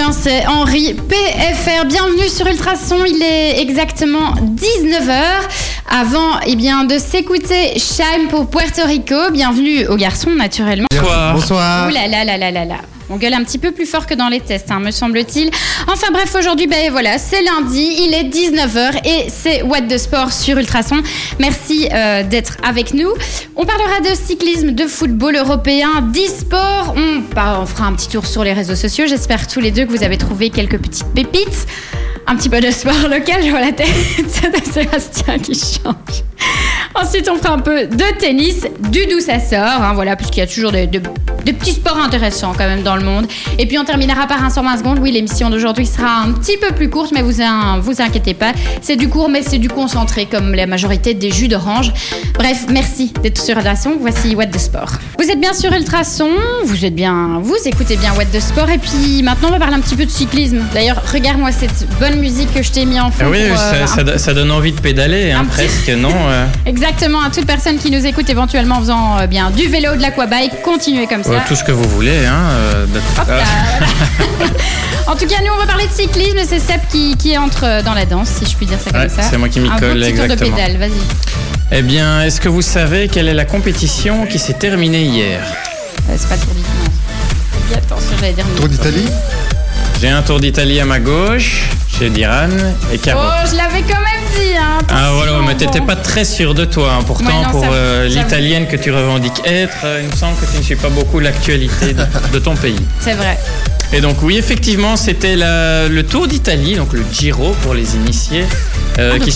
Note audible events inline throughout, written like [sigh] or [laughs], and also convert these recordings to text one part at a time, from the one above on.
hein, c'est Henri PFR. Bienvenue sur Ultrason, il est exactement 19h. Avant eh bien, de s'écouter Shime pour Puerto Rico, bienvenue aux garçons naturellement. Bonsoir. Bonsoir. Ouh là là là là là là. On gueule un petit peu plus fort que dans les tests, hein, me semble-t-il. Enfin bref, aujourd'hui, ben voilà, c'est lundi, il est 19h et c'est What de Sport sur Ultrason. Merci euh, d'être avec nous. On parlera de cyclisme, de football européen, d'e-sport. On, bah, on fera un petit tour sur les réseaux sociaux. J'espère tous les deux que vous avez trouvé quelques petites pépites. Un petit peu de sport local, je vois la tête [laughs] de Sébastien qui change. Ensuite, on fera un peu de tennis, du d'où ça sort, hein, voilà, puisqu'il y a toujours des, petits sports intéressants quand même dans le monde. Et puis on terminera par un 120 secondes. Oui, l'émission d'aujourd'hui sera un petit peu plus courte, mais vous vous inquiétez pas, c'est du court, mais c'est du concentré, comme la majorité des jus d'orange. Bref, merci d'être sur Ultrason. Voici What de Sport. Vous êtes bien sur Ultrason, vous êtes bien, vous écoutez bien What de Sport, et puis maintenant on va parler un petit peu de cyclisme. D'ailleurs, regarde-moi cette bonne musique que je t'ai mis en fond. Ah oui, pour, euh, ça, ça do- ça donne envie de pédaler, hein, presque, non euh, [laughs] Exactement, à toute personne qui nous écoute éventuellement en faisant euh, bien du vélo, de l'aquabike, continuez comme ça. ouais, Tout ce que vous voulez. Hein, euh, de- Hop là, voilà. [laughs] en tout cas, nous, on va parler de cyclisme c'est Seb qui, qui entre dans la danse, si je puis dire ça comme Ouais, ça. c'est moi qui m'y Un colle, beau petit tour de exactement. pédale, vas-y. Eh bien, est-ce que vous savez quelle est la compétition qui s'est terminée hier Euh, c'est pas le tour d'Italie. attention, j'allais dire. Tour d'Italie J'ai un tour d'Italie à ma gauche, chez Diran et Caro. Oh, je l'avais quand même dit, hein. Ah voilà, mais t'étais pas très sûr de toi. hein. Pourtant, Ouais, non, pour euh, l'italienne que tu revendiques être, euh, il me semble que tu ne suis pas beaucoup l'actualité de, de ton pays. C'est vrai. Et donc oui, effectivement, c'était le Tour d'Italie, donc le Giro pour les initiés, euh, Ah, qui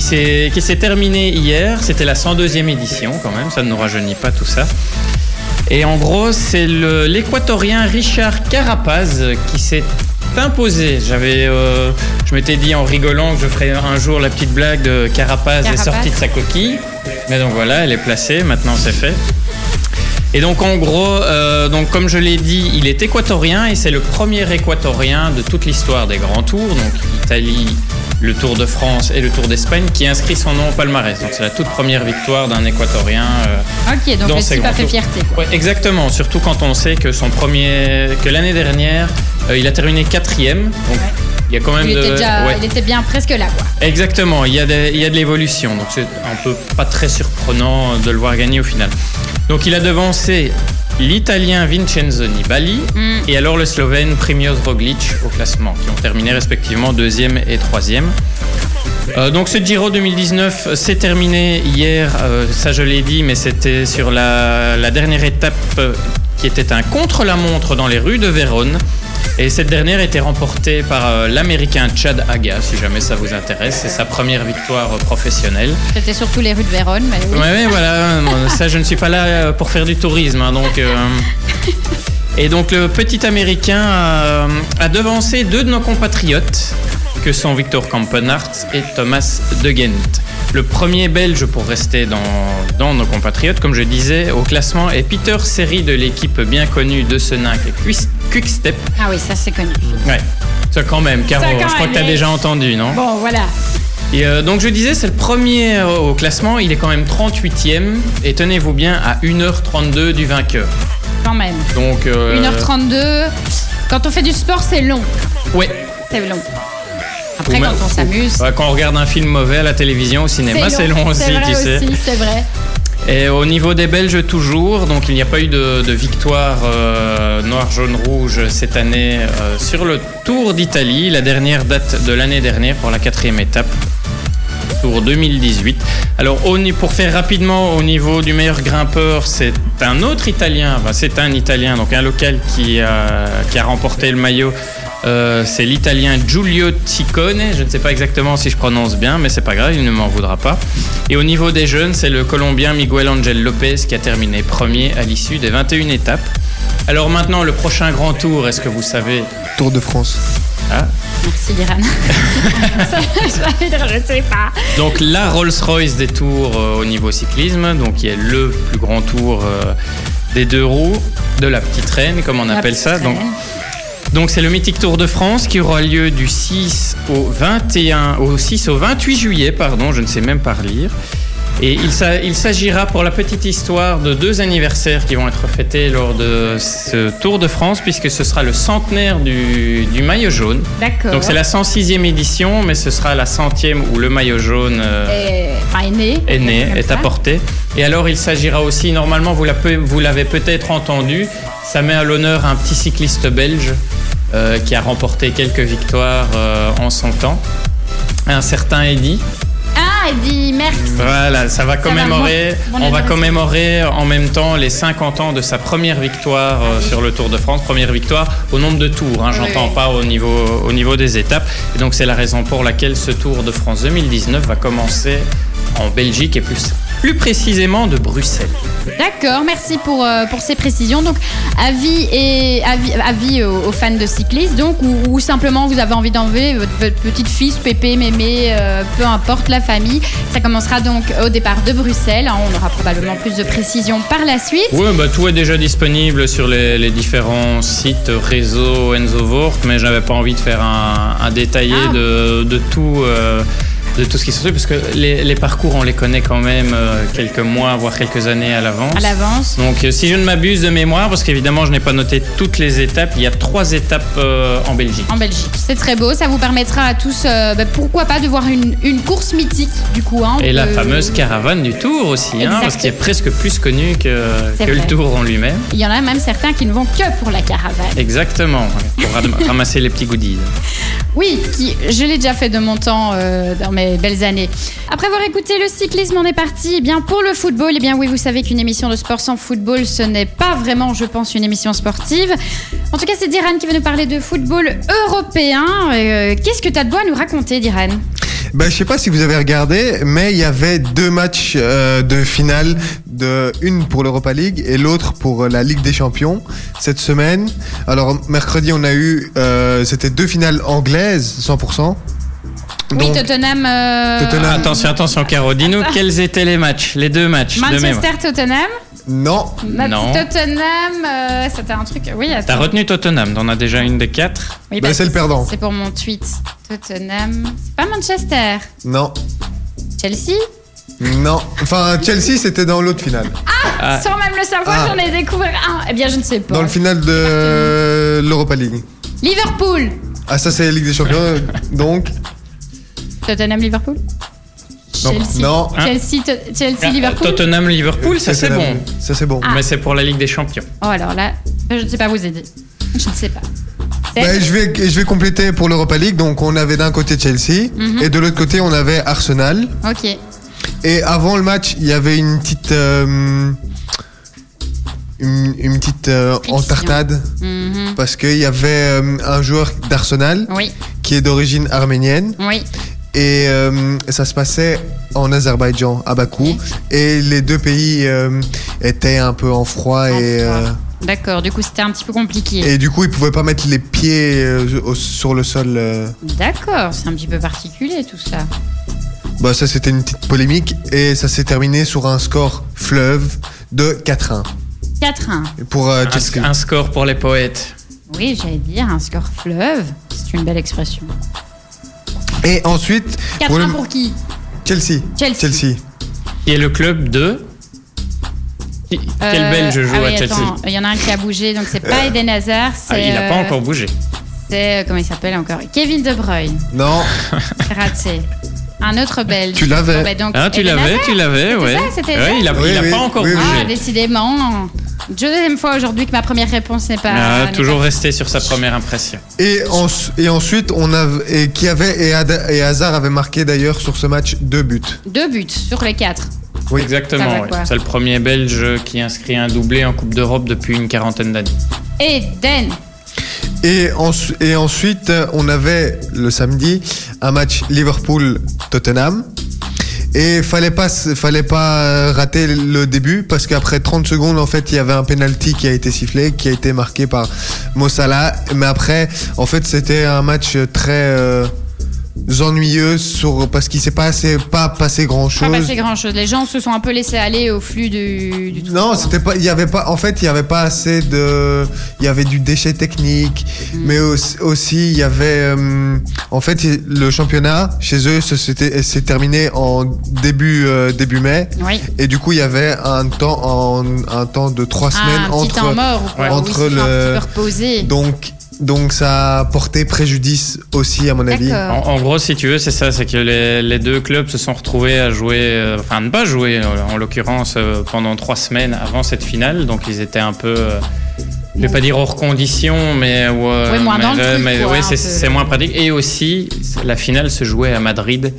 s'est terminé hier. C'était la 102e édition quand même, ça ne nous rajeunit pas tout ça. Et en gros, c'est l'Équatorien Richard Carapaz qui s'est imposé. J'avais, euh, je m'étais dit en rigolant que je ferais un jour la petite blague de Carapaz, est Carapaz. sorti de sa coquille. Mais donc voilà, elle est placée. Maintenant, c'est fait. Et donc en gros, euh, donc comme je l'ai dit, il est équatorien et c'est le premier équatorien de toute l'histoire des grands tours, donc Italie, le Tour de France et le Tour d'Espagne, qui inscrit son nom au palmarès. Donc c'est la toute première victoire d'un équatorien. euh, Ok, donc Dans ces grands fait fierté. Ouais, exactement, surtout quand on sait que son premier, que l'année dernière, euh, il a terminé quatrième. Donc il y a quand même Il, de, était déjà, ouais. il était bien presque là, quoi. Exactement, il y, a des- il y a de l'évolution, donc c'est un peu pas très surprenant de le voir gagner au final. Donc il a devancé l'Italien Vincenzo Nibali Mm. et alors le Slovène Primoz Roglic au classement, qui ont terminé respectivement deuxième et troisième. Euh, donc ce Giro 2019 s'est terminé hier, euh, ça je l'ai dit, mais c'était sur la, la dernière étape euh, qui était un contre-la-montre dans les rues de Vérone. Et cette dernière était remportée par euh, l'Américain Chad Haga, si jamais ça vous intéresse. C'est sa première victoire professionnelle. C'était surtout les rues de Vérone, mais oui. Ouais, ouais, voilà. [laughs] Ça, je ne suis pas là pour faire du tourisme. hein, donc, Et donc, le petit Américain a, a devancé deux de nos compatriotes, que sont Victor Kampenhardt et Thomas De Gent. Le premier belge, pour rester dans, dans nos compatriotes, comme je disais, au classement est Peter Seri de l'équipe bien connue de Senac Quickstep. Ah oui, ça c'est connu. Ouais, ça quand même, Caro, quand je crois que tu as déjà entendu, non? Bon, voilà. et euh, donc je disais, c'est le premier euh, au classement, il est quand même 38e, et tenez-vous bien, à 1h32 du vainqueur. Quand même. Donc... euh, 1h32. Quand on fait du sport, c'est long. Ouais. C'est long. Après, quand on s'amuse. Ouais, quand on regarde un film mauvais à la télévision, au cinéma, c'est long aussi, vrai tu sais. c'est vrai. Et au niveau des Belges, toujours, donc il n'y a pas eu de, de victoire euh, noir, jaune, rouge cette année euh, sur le Tour d'Italie. La dernière date de l'année dernière pour la quatrième étape. Tour 2018. Alors, pour faire rapidement, au niveau du meilleur grimpeur, c'est un autre Italien. Enfin, c'est un Italien, donc un local qui a remporté le maillot. Euh, c'est l'Italien Giulio Ciccone. Je ne sais pas exactement si je prononce bien, mais c'est pas grave, il ne m'en voudra pas. Et au niveau des jeunes, c'est le Colombien Miguel Angel Lopez qui a terminé premier à l'issue des 21 étapes. Alors maintenant, le prochain grand tour, est-ce que vous savez? Tour de France. Ah, Merci, Liran. je [laughs] je sais pas. Donc la Rolls-Royce des tours euh, au niveau cyclisme, donc qui est le plus grand tour euh, des deux roues, de la petite reine, comme on La appelle ça. Donc, reine. donc c'est le mythique Tour de France qui aura lieu du 6 au 21, au 6 au 28 juillet, pardon, je ne sais même pas lire. Et il, s'a- il s'agira pour la petite histoire de deux anniversaires qui vont être fêtés lors de ce Tour de France, puisque ce sera le centenaire du, du maillot jaune. D'accord. Donc c'est la 106e édition, mais ce sera la centième où le maillot jaune euh, est né. est né, est apporté. Et alors il s'agira aussi, normalement vous l'avez peut-être entendu, ça met à l'honneur un petit cycliste belge euh, qui a remporté quelques victoires euh, en son temps, un certain Eddy. Ah, Eddie Merckx. Voilà, ça va commémorer, bon on va commémorer en même temps les 50 ans de sa première victoire euh, sur le Tour de France, première victoire au nombre de tours, hein, j'entends oui. pas au niveau, au niveau des étapes. Et donc c'est la raison pour laquelle ce Tour de France 2019 va commencer en Belgique et plus, plus précisément de Bruxelles. D'accord, merci pour, euh, pour ces précisions. Donc, avis, et, avis, avis aux, aux fans de cyclistes, donc, ou, ou simplement vous avez envie d'enlever votre, votre petite fille, pépé, mémé, euh, peu importe la famille. Ça commencera donc au départ de Bruxelles. hein. On aura probablement plus de précisions par la suite. Oui, bah, tout est déjà disponible sur les, les différents sites réseau Enzo Vort, mais j'avais pas envie de faire un, un détaillé Ah. de, de tout. euh, de tout ce qui se fait, parce que les, les parcours, on les connaît quand même euh, quelques mois, voire quelques années à l'avance. À l'avance. Donc, euh, si je ne m'abuse de mémoire, parce qu'évidemment, je n'ai pas noté toutes les étapes, il y a trois étapes euh, en Belgique. En Belgique. C'est très beau. Ça vous permettra à tous, bah, pourquoi pas, de voir une, une course mythique, du coup. hein, Et la fameuse caravane du Tour aussi, hein, parce qu'il est presque plus connu que, le. Tour en lui-même. Il y en a même certains qui ne vont que pour la caravane. Exactement, pour [laughs] ram- ramasser les petits goodies. Oui, qui, je l'ai déjà fait de mon temps dans mes belles années. Après avoir écouté le cyclisme, on est parti eh bien pour le football. Eh bien oui, vous savez qu'une émission de sport sans football, ce n'est pas vraiment, je pense, une émission sportive. En tout cas, c'est Diran qui va nous parler de football européen. Euh, Qu'est-ce que tu as de beau à nous raconter, Diran? Ben, je sais pas si vous avez regardé, mais il y avait deux matchs euh, de finale, de une pour l'Europa League et l'autre pour la Ligue des Champions cette semaine. Alors mercredi, on a eu, euh, c'était deux finales anglaises, 100%. Oui, Donc, Tottenham. euh, Tottenham. Attention, attention, Caro, dis-nous Attends. quels étaient les matchs, les deux matchs de mémoire. Manchester-Tottenham. non, Non. Tottenham, euh, c'était un truc. Oui, attends. T'as retenu Tottenham, t'en as déjà une des quatre. Oui, Bah, c'est le perdant. C'est pour mon tweet. Tottenham. C'est pas Manchester. non, Chelsea non. Enfin, Chelsea, c'était dans l'autre finale. Ah, Sans même le savoir, Ah. j'en ai découvert un. Eh bien, je ne sais pas. Dans le final de l'Europa League. Liverpool. Ah, ça, c'est la Ligue des Champions. Donc, Tottenham, Liverpool. non, Chelsea. non. Hein Chelsea, ah, Liverpool. Tottenham, Liverpool, ça c'est bon. Ça, c'est bon. Ah. Mais c'est pour la Ligue des Champions. Oh, alors là, je ne sais pas vous aider. Je ne sais pas. Ben, je, vais, je vais compléter pour l'Europa League. Donc, on avait d'un côté Chelsea Mhm. et de l'autre côté, on avait Arsenal. Ok. Et avant le match, il y avait une petite. euh, une, une petite euh, entartade. Mhm. Parce qu'il y avait euh, un joueur d'Arsenal Oui, qui est d'origine arménienne. oui. Et euh, ça se passait en Azerbaïdjan, à Bakou. Et les deux pays euh, étaient un peu en froid. En et, froid. euh, D'accord, du coup, c'était un petit peu compliqué. et du coup, ils pouvaient pas mettre les pieds euh, au- sur le sol. euh. D'accord, c'est un petit peu particulier tout ça. Bah, ça, c'était une petite polémique. Et ça s'est terminé sur un score fleuve de 4-1 4-1. pour euh, Un, un score pour les poètes. Oui, j'allais dire un score fleuve. C'est une belle expression. Et ensuite, 4-1 pour pour, le- qui? Chelsea. Chelsea. Chelsea. Qui est le club de. Qui- Quel Euh, Belge joue ah oui, à Chelsea attends, Il y en a un qui a bougé, donc c'est pas Eden Hazard. Ah, Il n'a pas euh, encore bougé. C'est. euh, Comment il s'appelle encore? Kevin De Bruyne. Non, raté. Un autre Belge. Tu l'avais. Bon, bah, donc, Ah, tu l'avais, tu l'avais, C'était ouais. ça, c'était Ouais, il a, Oui, il a oui, pas encore oui, oui. Ah, bougé. décidément. Deuxième fois aujourd'hui que ma première réponse n'est pas. Ah, toujours pas- resté sur sa première impression. Et, en- et ensuite, on avait, et qui avait, et, Ada- et Hazard avait marqué d'ailleurs sur ce match deux buts. Deux buts sur les quatre. Oui. Exactement, c'est le premier Belge qui inscrit un doublé en Coupe d'Europe depuis une quarantaine d'années. Eden. Et, ensu- et ensuite, on avait le samedi un match Liverpool-Tottenham. Et fallait pas, fallait pas euh, rater le début parce qu'après 30 secondes, en fait, il y avait un penalty qui a été sifflé, qui a été marqué par Mossala. Mais après, en fait, c'était un match très, euh, ennuyeux sur, parce qu'il s'est pas, assez, pas passé grand Pas chose. passé grand chose. Les gens se sont un peu laissés aller au flux du, du Non, c'était pas. Il y avait pas. En fait, il y avait pas assez de. Il y avait du déchet technique, Mm. mais aussi, il y avait. euh, en fait, le championnat chez eux, s'est terminé en début euh, début mai, Oui. et du coup, il y avait un temps en un temps de trois Ah, semaines un petit temps entre. mort ou quoi, entre le- un petit peu reposer. Donc donc ça a porté préjudice aussi à mon avis. En, en gros, si tu veux, c'est ça, c'est que les, les deux clubs se sont retrouvés à jouer, euh, enfin ne pas jouer, en l'occurrence, euh, pendant trois semaines avant cette finale. Donc ils étaient un peu, euh, je vais pas dire hors condition, mais ouais, Ouais, moins mais, dans le truc, mais quoi, ouais, un c'est peu. c'est moins pratique. Et aussi, la finale se jouait à Madrid.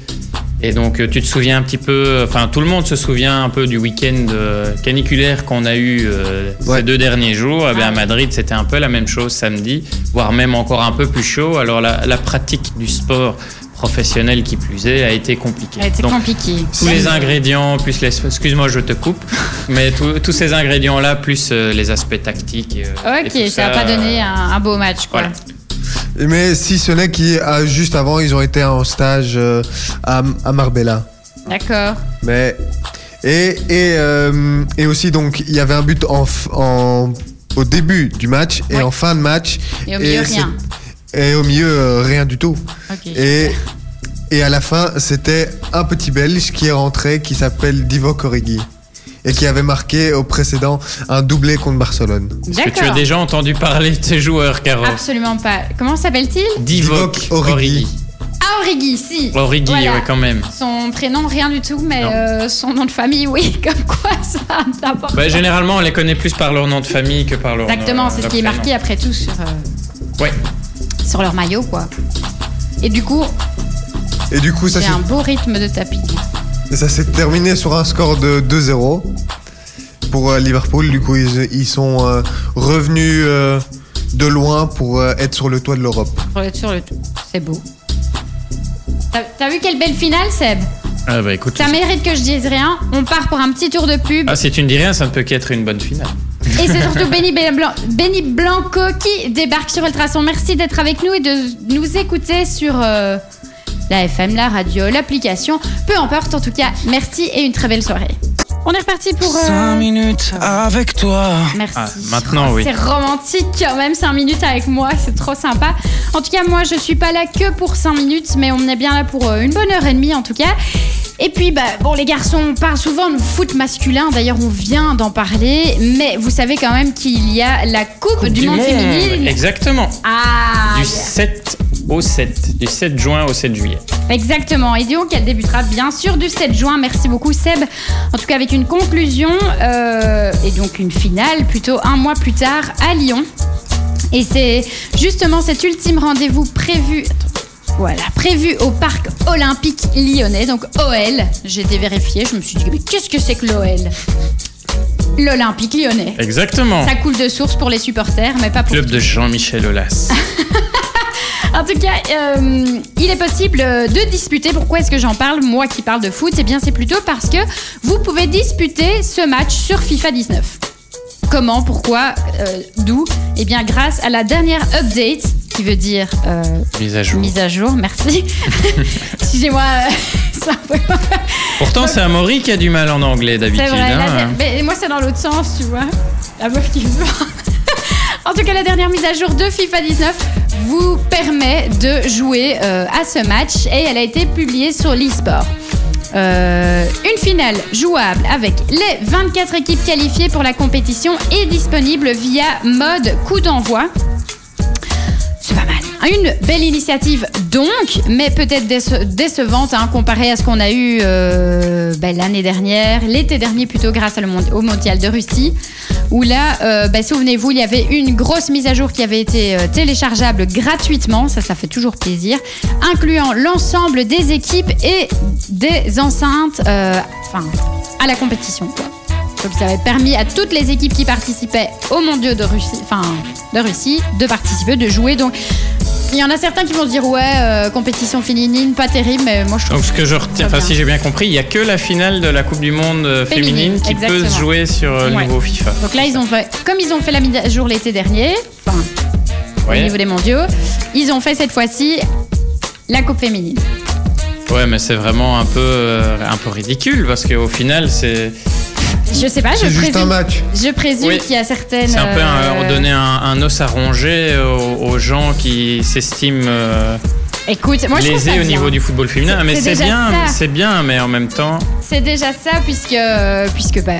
Et donc, euh, tu te souviens un petit peu, enfin, tout le monde se souvient un peu du week-end euh, caniculaire qu'on a eu euh, Ouais. ces deux derniers jours. Eh bien, Ah à oui. Madrid, c'était un peu la même chose samedi, voire même encore un peu plus chaud. Alors, la, la pratique du sport professionnel qui plus est a été compliquée. Ça a été Donc, compliqué. tous les ingrédients, plus les... Excuse-moi, je te coupe. [laughs] Mais tous- tous ces ingrédients-là, plus euh, les aspects tactiques. euh, Ok, ça n'a pas donné euh, un, un beau match, quoi. voilà. Mais si ce n'est qu'il ah, juste avant, ils ont été en stage euh, à, à Marbella. D'accord. Mais et et, euh, et aussi donc il y avait un but en, en au début du match et Ouais. en fin de match Et au milieu, rien. et au milieu euh, rien du tout. Et et à la fin c'était un petit Belge qui est rentré qui s'appelle Divock Origi et qui avait marqué au précédent un doublé contre Barcelone. Est-ce que tu as déjà entendu parler de ces joueurs, Caro Absolument pas. Comment s'appelle-t-il? Divock Origi. Origi. Ah, Origi, si. Origi, Voilà. ouais, quand même. Son prénom, rien du tout, mais euh, son nom de famille, oui, [laughs] comme quoi ça l'importance. Bah, généralement, on les connaît plus par leur nom de famille que par leur Exactement, euh, c'est ce qui est marqué après tout sur, euh, Ouais. sur leur maillot, quoi. Et du coup, Et du coup ça s'est un beau rythme de tapis. Et ça s'est terminé sur un score de 2-0 pour euh, Liverpool. Du coup, ils, ils sont euh, revenus euh, de loin pour être sur le toit de l'Europe. Pour être sur le tout. C'est beau. T'as- T'as vu quelle belle finale, Seb? Ah bah écoute. Ça mérite que je dise rien. On part pour un petit tour de pub. Ah, si tu ne dis rien, ça ne peut qu'être une bonne finale. Et c'est surtout [laughs] Benny, Blan- Benny Blanco qui débarque sur Ultrason. Merci d'être avec nous et de nous écouter sur euh, la FM, la radio, l'application. Peu importe, en tout cas, merci et une très belle soirée. On est reparti pour. euh, 5 minutes avec toi. Merci. Ah, maintenant, oui. C'est romantique quand même, 5 minutes avec moi, c'est trop sympa. En tout cas, moi, je suis pas là que pour 5 minutes, mais on est bien là pour euh, une bonne heure et demie en tout cas. Et puis, bah, bon, les garçons, on parle souvent de foot masculin, d'ailleurs, on vient d'en parler, mais vous savez quand même qu'il y a la Coupe, du, Monde féminine. Exactement. Ah, Du 7 au 7. Du 7 juin au 7 juillet. Exactement. Et donc, elle débutera bien sûr du 7 juin. Merci beaucoup, Seb. En tout cas, avec une conclusion euh, et donc une finale plutôt un mois plus tard à Lyon. Et c'est justement cet ultime rendez-vous prévu. Voilà, prévu au parc olympique lyonnais, donc OL. J'ai été vérifiée, je me suis dit, mais qu'est-ce que c'est que l'OL L'Olympique lyonnais. Exactement. Ça coule de source pour les supporters, mais pas pour Club de Jean-Michel Aulas. [laughs] En tout cas, euh, il est possible euh, de disputer. Pourquoi est-ce que j'en parle Moi qui parle de foot, eh bien c'est plutôt parce que vous pouvez disputer ce match sur FIFA 19. Comment? Pourquoi? Euh, D'où? Eh bien grâce à la dernière update, qui veut dire euh, Mise à jour. mise à jour, merci. [laughs] Excusez-moi, c'est un peu... Pourtant, c'est Amaury qui a du mal en anglais d'habitude. hein. mais moi c'est dans l'autre sens, tu vois. La meuf qui veut. [laughs] En tout cas, la dernière mise à jour de FIFA 19 vous permet de jouer euh, à ce match et elle a été publiée sur l'eSport. Euh, une finale jouable avec les 24 équipes qualifiées pour la compétition est disponible via mode coup d'envoi. C'est pas mal. Une belle initiative donc, mais peut-être déce- décevante hein, comparée à ce qu'on a eu euh, ben, l'année dernière, l'été dernier plutôt grâce au Mondial de Russie, où là, euh, ben, souvenez-vous, il y avait une grosse mise à jour qui avait été euh, téléchargeable gratuitement, ça ça fait toujours plaisir, incluant l'ensemble des équipes et des enceintes euh, enfin, à la compétition. quoi. Donc ça avait permis à toutes les équipes qui participaient aux mondiaux de Russie, enfin de Russie, de participer, de jouer. Donc il y en a certains qui vont se dire ouais, euh, compétition féminine, pas terrible, mais moi je trouve. Donc, ce que je retiens, enfin, si j'ai bien compris, il n'y a que la finale de la Coupe du Monde euh, Féminine, féminine, qui peut se jouer sur euh, le nouveau FIFA. Donc là ils ont fait, comme ils ont fait la mise à jour l'été dernier, enfin au niveau des mondiaux, ils ont fait cette fois-ci la Coupe féminine. Ouais, mais c'est vraiment un peu, euh, un peu ridicule parce qu'au final, c'est Je sais pas, je juste un présume, match. je présume Oui. qu'il y a certaines. c'est un peu un, euh, redonner un, un os à ronger aux, aux gens qui s'estiment euh, Écoute, moi je trouve ça lésés au bien. niveau du football féminin. C'est- Mais c'est bien, c'est bien, mais en même temps, C'est déjà ça, puisque, puisque bah,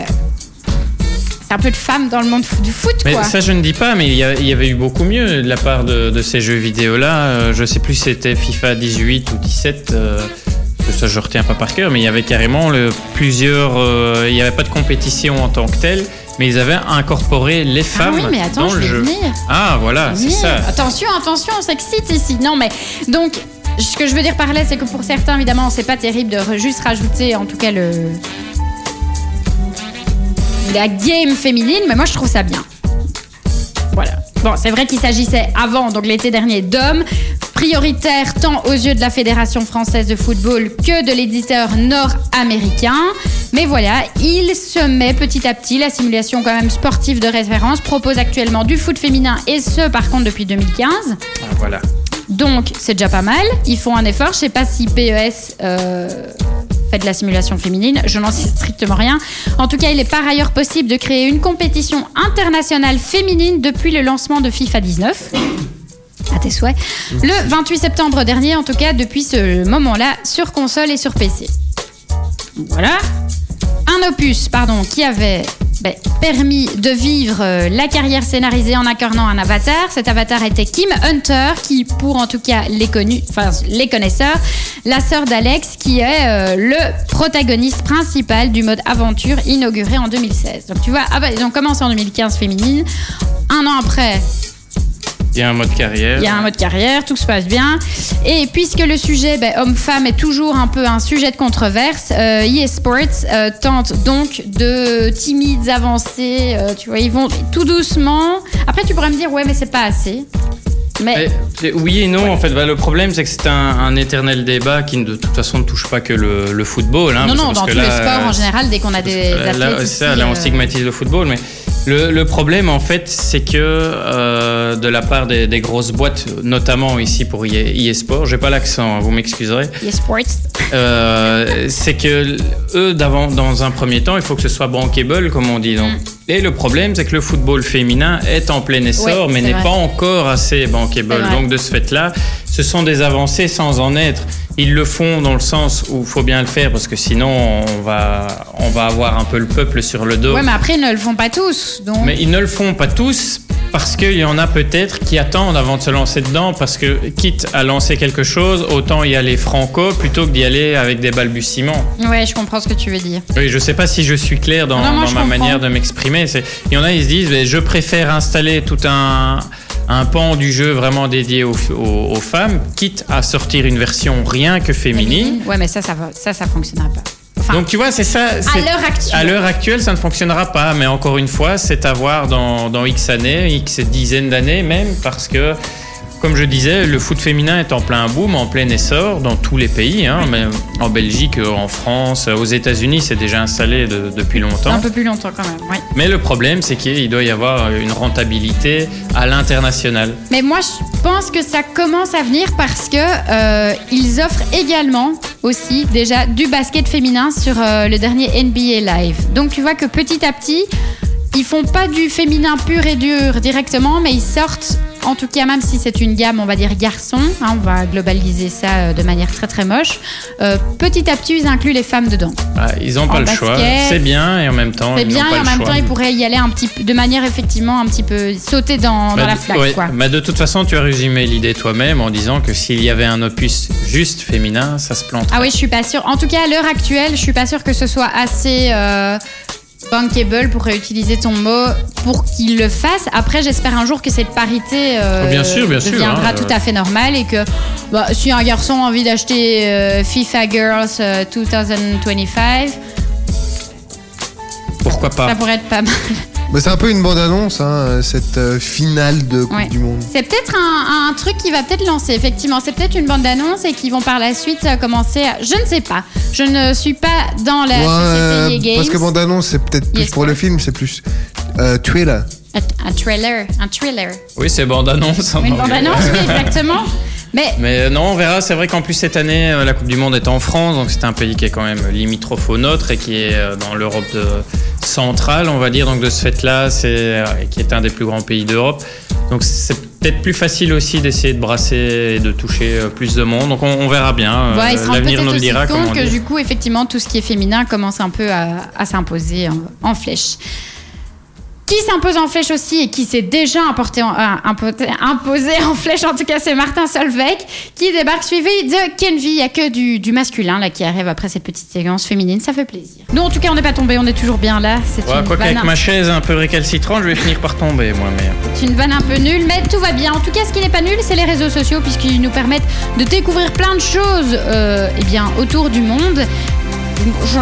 c'est un peu de femmes dans le monde du foot, Mais quoi. ça, je ne dis pas, mais il y, a- il y avait eu beaucoup mieux de la part de, de ces jeux vidéo-là. Euh, je sais plus si c'était FIFA 18 ou 17. euh, parce que ça, je retiens pas par cœur, mais il y avait carrément le, plusieurs. euh, il n'y avait pas de compétition en tant que telle, mais ils avaient incorporé les ah femmes oui, mais attends, dans je le vais jeu. venir. Ah, voilà, c'est Venir. ça. Attention, attention, on s'excite ici. Non, mais donc, ce que je veux dire par là, c'est que pour certains, évidemment, c'est pas terrible de juste rajouter, en tout cas, le. la game féminine, mais moi, je trouve ça bien. Voilà. Bon, c'est vrai qu'il s'agissait avant, donc l'été dernier, d'hommes, prioritaires tant aux yeux de la Fédération française de football que de l'éditeur nord-américain. Mais voilà, il se met petit à petit, la simulation quand même sportive de référence propose actuellement du foot féminin et ce par contre depuis 2015. Ah, voilà. Donc c'est déjà pas mal, ils font un effort, je sais pas si PES euh, fait de la simulation féminine, je n'en sais strictement rien. En tout cas, il est par ailleurs possible de créer une compétition internationale féminine depuis le lancement de FIFA 19. À tes souhaits. Le 28 septembre dernier, en tout cas, depuis ce moment-là, sur console et sur PC. Voilà. Un opus, pardon, qui avait ben, permis de vivre euh, la carrière scénarisée en incarnant un avatar. Cet avatar était Kim Hunter, qui, pour en tout cas les connus, enfin les connaisseurs, la sœur d'Alex, qui est euh, le protagoniste principal du mode aventure inauguré en 2016. Donc tu vois, ah bah, ils ont commencé en 2015 féminine. Un an après, Il y a un mode carrière. il y a un mode carrière, tout se passe bien. Et puisque le sujet ben, homme-femme est toujours un peu un sujet de controverse, euh, EA Sports euh, tente donc de timides avancées. euh, tu vois, ils vont tout doucement. Après, tu pourrais me dire, ouais, mais c'est pas assez. Mais Eh, oui et non, en fait. Bah, le problème, c'est que c'est un, un éternel débat qui, de toute façon, ne touche pas que le, le football. hein, non, non, dans que tous là, les sports en général, dès qu'on a des Là, athlètes. là, c'est ici, ça, là, on euh, stigmatise le football, mais le, le problème en fait, c'est que euh, de la part des, des grosses boîtes, notamment ici pour EA, EA Sport, j'ai pas l'accent, hein, vous m'excuserez, EA Sports. euh, c'est que eux, d'avant, dans un premier temps, il faut que ce soit bankable, comme on dit. Donc. Mm. Et le problème, c'est que le football féminin est en plein essor, Ouais, mais n'est pas encore assez bankable. Donc de ce fait-là, ce sont des avancées sans en être. Ils le font dans le sens où il faut bien le faire, parce que sinon, on va, on va avoir un peu le peuple sur le dos. Ouais, mais après, ils ne le font pas tous. Donc, Mais ils ne le font pas tous parce qu'il y en a peut-être qui attendent avant de se lancer dedans parce que quitte à lancer quelque chose, autant y aller franco plutôt que d'y aller avec des balbutiements. ouais, je comprends ce que tu veux dire. Oui, je sais pas si je suis clair dans, Non, ma comprends. manière de m'exprimer. Il y en a, ils se disent, je préfère installer tout un, un pan du jeu vraiment dédié aux, aux- aux femmes, quitte à sortir une version rien que féminine. Ouais, mais ça, ça, ça, ça fonctionnera pas. Enfin, Donc tu vois, c'est ça. à l'heure actuelle. À l'heure actuelle, ça ne fonctionnera pas, mais encore une fois, c'est à voir dans, dans X années, X dizaines d'années même, parce que, comme je disais, le foot féminin est en plein boom, en plein essor dans tous les pays, hein, mais en Belgique, en France, aux États-Unis, c'est déjà installé de- depuis longtemps. un peu plus longtemps quand même, oui. Mais le problème, c'est qu'il doit y avoir une rentabilité à l'international. Mais moi, je pense que ça commence à venir parce que euh, ils offrent également aussi déjà du basket féminin sur euh, le dernier NBA Live. Donc tu vois que petit à petit, ils font pas du féminin pur et dur directement, mais ils sortent, en tout cas même si c'est une gamme, on va dire garçon, hein, on va globaliser ça euh, de manière très très moche. euh, petit à petit, ils incluent les femmes dedans. Ah, ils n'ont pas le choix. C'est bien et en même temps, C'est ils bien et en même choix. temps, ils pourraient y aller un petit de manière effectivement un petit peu sauter dans, dans Bah, la flaque, ouais, quoi. bah, de toute façon, tu as résumé l'idée toi-même en disant que s'il y avait un opus juste féminin, ça se planterait. Ah oui, je suis pas sûre. En tout cas, à l'heure actuelle, je suis pas sûre que ce soit assez euh, bankable pour réutiliser ton mot pour qu'il le fasse. Après, j'espère un jour que cette parité euh, Oh, bien sûr, bien sûr, deviendra hein, tout euh. à fait normale et que bah, si un garçon a envie d'acheter euh, FIFA Girls euh, 2025, Pourquoi pas? ça pourrait être pas mal. Mais c'est un peu une bande-annonce, hein, cette euh, finale de Coupe Ouais. du Monde. C'est peut-être un, un truc qui va peut-être lancer, effectivement. C'est peut-être une bande d'annonce et qui vont par la suite euh, commencer à... Je ne sais pas. Je ne suis pas dans la Ouais, société Games. parce que bande-annonce, c'est peut-être plus Yes, pour le film, c'est plus euh, thriller. Un, un trailer, un thriller. Oui, c'est bande-annonce. en Une anglais. bande-annonce, oui, [laughs] exactement. Mais Mais euh, non, on verra. C'est vrai qu'en plus cette année, euh, la Coupe du Monde est en France, donc c'est un pays qui est quand même limitrophe au nôtre et qui est euh, dans l'Europe de- centrale, on va dire. Donc de ce fait-là, c'est euh, qui est un des plus grands pays d'Europe. Donc c'est peut-être plus facile aussi d'essayer de brasser et de toucher euh, plus de monde. Donc on, on verra bien. Euh, Ouais, L'avenir nous le dira. Compte que du coup, effectivement, tout ce qui est féminin commence un peu à, à s'imposer en, en flèche. Qui s'impose en flèche aussi et qui s'est déjà importé en- euh, impo- imposé en flèche, en tout cas, c'est Martin Solveig qui débarque suivi de Kenvi. Il n'y a que du, du masculin là qui arrive après cette petite séquence féminine. Ça fait plaisir. Nous, en tout cas, on n'est pas tombé, on est toujours bien là. C'est Ouais, quoi qu'avec ma chaise un peu récalcitrante, je vais finir par tomber, moi. Mais c'est une vanne un peu nulle, mais tout va bien. En tout cas, ce qui n'est pas nul, c'est les réseaux sociaux, puisqu'ils nous permettent de découvrir plein de choses euh, eh bien, autour du monde.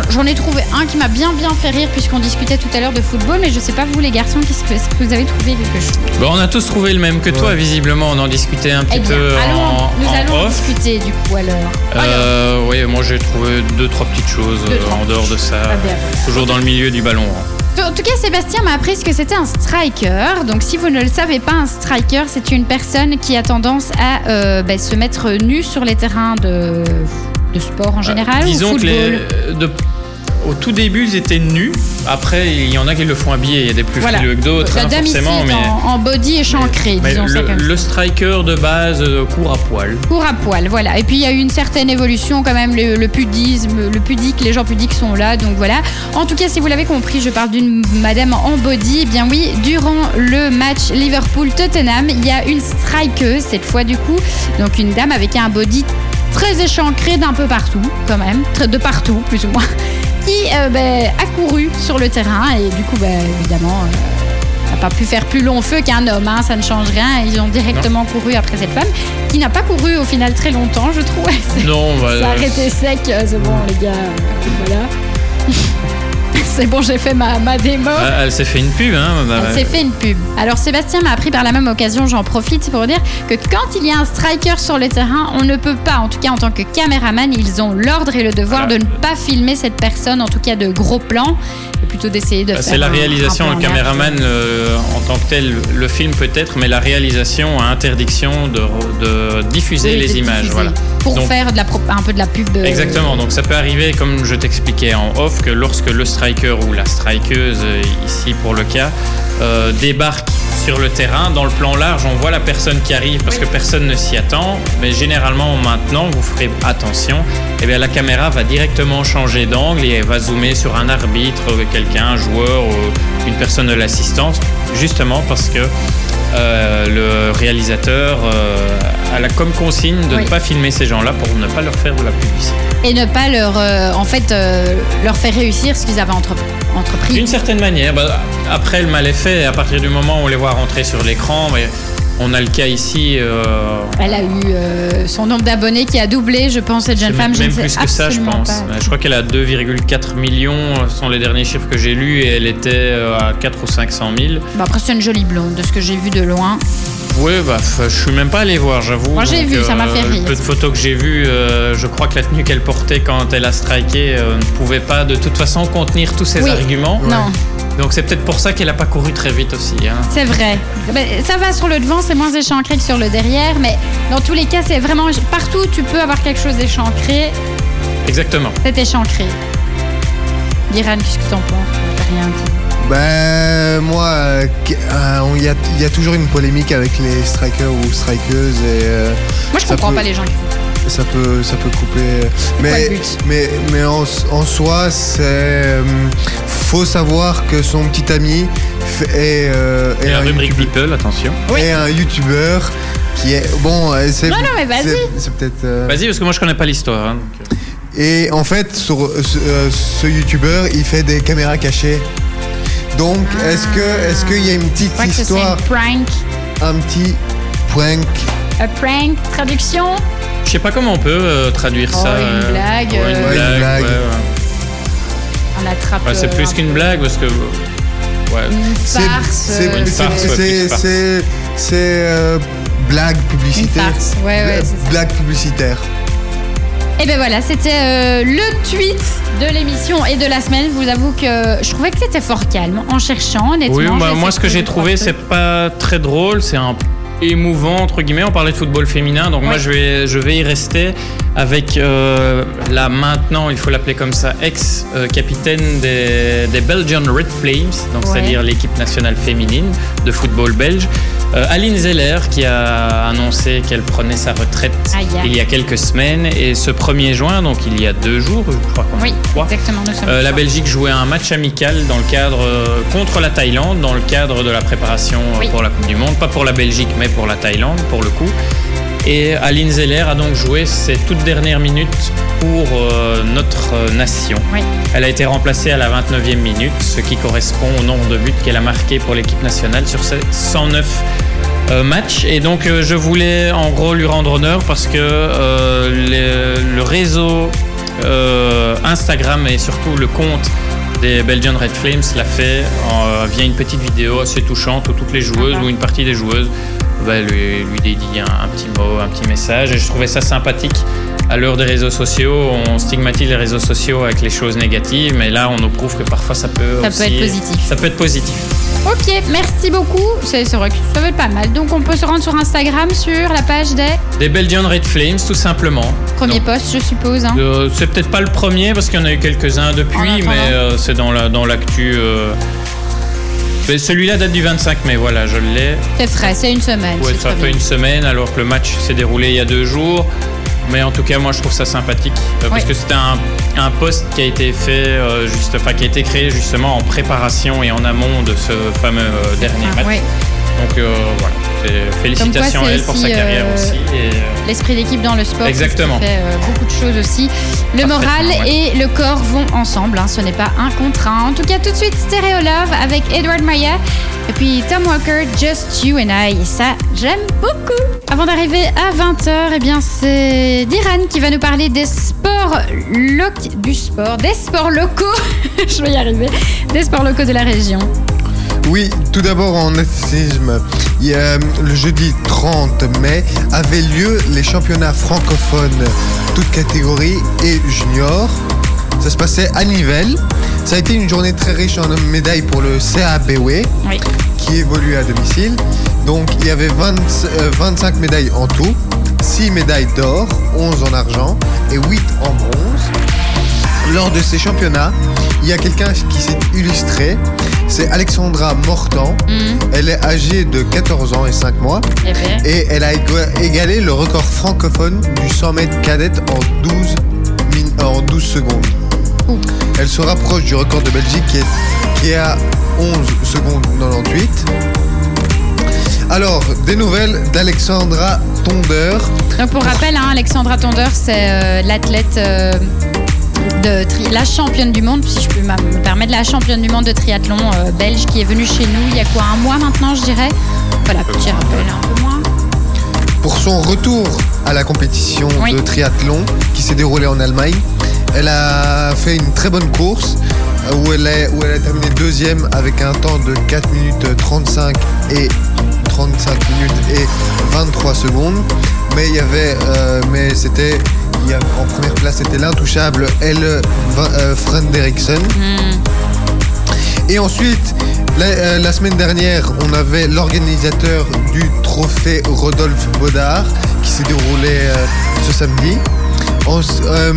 J'en- ai trouvé un qui m'a bien bien fait rire puisqu'on discutait tout à l'heure de football, mais je sais pas vous les garçons, qu'est-ce que, est-ce que vous avez trouvé quelque chose? Bon, on a tous trouvé le même que toi, visiblement. On en discutait un petit Eh bien, peu allons, en, nous en allons off. discuter du coup alors. Alors, Euh, oui, moi j'ai trouvé deux trois petites choses Deux, euh, trois en dehors de ça. Toujours dans le milieu du ballon. hein. En tout cas, Sébastien m'a appris ce que c'était un striker. Donc, si vous ne le savez pas, un striker, c'est une personne qui a tendance à euh, ben, se mettre nu sur les terrains de, de sport en général. Euh, ou disons que les, de- au tout début ils étaient nus. Après il y en a qui le font habiller. Il y a des plus Voilà. frileux que d'autres, La hein, forcément. Mais, en, en body échancré, mais disons ça le, comme ça. le striker de base euh, court à poil. Court à poil, voilà. Et puis il y a eu une certaine évolution quand même, le, le pudisme, le pudique, les gens pudiques sont là, donc voilà. En tout cas, si vous l'avez compris, je parle d'une madame en body. Eh bien oui, durant le match Liverpool-Tottenham, il y a une strikeuse cette fois du coup, donc une dame avec un body très échancré d'un peu partout, quand même, de partout plus ou moins, [laughs] qui euh, ben, a couru sur le terrain et du coup, ben, évidemment. euh, n'a pas pu faire plus long feu qu'un homme, hein, ça ne change rien. Ils ont directement couru après cette femme, qui n'a pas couru au final très longtemps, je trouve. [laughs] Non, bah, ça a arrêté sec, euh, c'est bon les gars, euh, voilà. [laughs] [laughs] c'est bon, j'ai fait ma, ma démo. ah, elle s'est fait une pub. Hein, bah, Elle s'est fait une pub. Alors Sébastien m'a appris par la même occasion, j'en profite pour dire que quand il y a un striker sur le terrain, on ne peut pas, en tout cas en tant que caméraman, ils ont l'ordre et le devoir Voilà. de ne pas filmer cette personne, en tout cas de gros plans, et plutôt d'essayer de Bah, C'est la réalisation, un le caméraman euh, en tant que tel, le film peut-être, mais la réalisation a interdiction de, de diffuser Oui, les de images. diffuser. Voilà. Pour Donc- faire de la pro- un peu de la pub. euh, Exactement, donc ça peut arriver, comme je t'expliquais en off, que lorsque le striker ou la strikeuse, euh, ici pour le cas, euh, débarque sur le terrain, dans le plan large, on voit la personne qui arrive parce que personne ne s'y attend, mais généralement maintenant, vous ferez attention, eh bien, la caméra va directement changer d'angle et elle va zoomer sur un arbitre, euh, quelqu'un, un joueur ou une personne de l'assistance, justement parce que euh, le réalisateur euh, la comme consigne de Oui. ne pas filmer ces gens-là pour ne pas leur faire de la publicité. Et ne pas leur, euh, en fait, euh, leur faire réussir ce qu'ils avaient entre- entrepris. D'une certaine manière, bah, après le mal est fait, à partir du moment où on les voit rentrer sur l'écran, mais on a le cas ici. euh, Elle a eu son nombre d'abonnés qui a doublé, je pense, cette jeune femme. même je ne plus sais que ça, je pense. pas. Je crois qu'elle a 2,4 millions, ce sont les derniers chiffres que j'ai lus, et elle était à 4 ou 500 000. Bah, après, c'est une jolie blonde, de ce que j'ai vu de loin. Oui, bah, je suis même pas allé voir, j'avoue. Moi, j'ai vu, ça m'a fait le rire. peu de photos que j'ai vues, euh, je crois que la tenue qu'elle portait quand elle a striké euh, ne pouvait pas de toute façon contenir tous ses Oui. arguments. Non, Donc c'est peut-être pour ça qu'elle a pas couru très vite aussi. hein. c'est vrai. Ça va sur le devant, c'est moins échancré que sur le derrière, mais dans tous les cas, c'est vraiment partout où tu peux avoir quelque chose d'échancré, Exactement. c'est échancré. Diran, qu'est-ce que t'en penses? T'as rien dit. Ben, moi, euh, euh, il y, a, il y a toujours une polémique avec les strikers ou strikeuses et euh, Moi, je comprends peut- pas les gens qui font ça. ça peut, ça peut couper. Mais, mais, mais en, en soi, c'est. euh, faut savoir que son petit ami fait- est, euh, est Et un rubrique People, attention. est un youtubeur qui est. Bon, c'est. Non, non, mais vas-y. c'est- peut-être. euh, Vas-y, parce que moi je connais pas l'histoire. hein, donc. Et en fait, sur, euh, ce, euh, ce youtubeur, il fait des caméras cachées. Donc, est-ce que, est-ce qu'il y a une Je petite crois que c'est histoire, un prank. un petit prank A prank, traduction? Je sais pas comment on peut euh, traduire Oh, ça. une euh, blague, ouais, une euh, Ouais, une blague. blague. ouais, ouais. On attrape. Ouais, c'est euh, plus un qu'une blague parce que. Ouais. Une C'est farce. c'est- Une c'est- farce, ouais, c'est- plus farce. c'est- c'est, euh, blague Une publicitaire. farce, ouais, ouais. Blague publicitaire. Et ben voilà, c'était euh, le tweet de l'émission et de la semaine. Je vous avoue que je trouvais que c'était fort calme en cherchant, honnêtement. Oui, bah, moi ce que j'ai trouvé, c'est pas très drôle, c'est un émouvant entre guillemets. On parlait de football féminin, donc moi je vais je vais y rester avec euh, la maintenant il faut l'appeler comme ça ex euh, des, des Belgian Red Flames, donc Ouais. c'est-à-dire l'équipe nationale féminine de football belge. Euh, Aline Zeller qui a annoncé qu'elle prenait sa retraite il y a quelques semaines et ce 1er juin, donc il y a deux jours, je crois qu'on Oui, trois, exactement. Euh, la. Belgique jouait un match amical dans le cadre contre la Thaïlande, dans le cadre de la préparation Oui. pour la Coupe du Monde, pas pour la Belgique mais pour la Thaïlande pour le coup. Et Aline Zeller a donc joué ses toutes dernières minutes pour euh, notre euh, nation. Oui. Elle a été remplacée à la 29e minute, ce qui correspond au nombre de buts qu'elle a marqué pour l'équipe nationale sur ces 109 euh, matchs. Et donc euh, je voulais en gros lui rendre honneur parce que le, réseau Instagram et surtout le compte des Belgian Red Flames l'a fait via une petite vidéo assez touchante où toutes les joueuses Sympa. ou une partie des joueuses bah, lui, lui dédie un, un petit mot, un petit message. Et je trouvais ça sympathique. À l'heure des réseaux sociaux, on stigmatise les réseaux sociaux avec les choses négatives, mais là, on nous prouve que parfois ça peut Ça aussi- peut être positif. Ça peut être positif. Ok, merci beaucoup. C'est vrai que ça va être pas mal. Donc on peut se rendre sur Instagram sur la page des Des Belgian Red Flames, tout simplement. premiers Donc, posts, je suppose. hein. euh, c'est peut-être pas le premier parce qu'il y en a eu quelques-uns depuis, mais euh, c'est dans la dans l'actu. euh, mais Celui-là date du 25 mai, voilà, je l'ai. C'est frais, c'est une semaine. Ouais, c'est ça fait bien. une semaine alors que le match s'est déroulé il y a deux jours. Mais en tout cas, moi je trouve ça sympathique euh, parce que c'était un, un post qui a été fait, euh, juste, enfin, qui a été créé justement en préparation et en amont de ce fameux euh, dernier Ah, match. Donc voilà, Félicitations à elle pour sa carrière euh, aussi. Et, euh, L'esprit d'équipe dans le sport. Exactement. Ça fait euh, beaucoup de choses aussi. Le moral ouais. et le corps vont ensemble. hein, ce n'est pas un contre un. En tout cas, tout de suite, Stereo Love avec Edward Maya. Et puis Tom Walker, Just You and I. Et ça, j'aime beaucoup. Avant d'arriver à 20h, eh bien, c'est Diran qui va nous parler des sports locaux. Du sport, des sports locaux. [laughs] Je vais y arriver. Des sports locaux de la région. Oui, tout d'abord en athlétisme, a, le jeudi 30 mai avaient lieu les championnats francophones, toutes catégories et juniors. Ça se passait à Nivelles. Ça a été une journée très riche en médailles pour le CABW Oui. qui évolue à domicile. Donc il y avait 20 euh, 25 médailles en tout, 6 médailles d'or, 11 en argent et 8 en bronze. Lors de ces championnats, il y a quelqu'un qui s'est illustré, c'est Alexandra Mortan. Mhm. Elle est âgée de 14 ans et 5 mois Eh ben, et elle a éga- égalé le record francophone du 100 mètres cadette en 12, min- en 12 secondes. Ouh. Elle se rapproche du record de Belgique qui est, qui est à 11 secondes 98. Alors, des nouvelles d'Alexandra Tondeur. Donc pour rappel, hein, Alexandra Tondeur, c'est euh, l'athlète euh, de tri- la championne du monde, si je peux me permettre, la championne du monde de triathlon euh, belge qui est venue chez nous il y a quoi un mois maintenant, je dirais? Voilà, petit rappel, un peu moins. Pour son retour à la compétition Oui. de triathlon qui s'est déroulée en Allemagne, elle a fait une très bonne course euh, où elle, est, où elle a terminé deuxième avec un temps de 4 minutes 35 et 35 minutes et 23 secondes. Mais il y avait, euh, mais c'était, il y a- en première place c'était l'intouchable Va- euh, Frederiksen. Hmm. Et ensuite, la, euh, la semaine dernière, on avait l'organisateur du trophée Rodolphe Baudard qui s'est déroulé euh, ce samedi. Euh,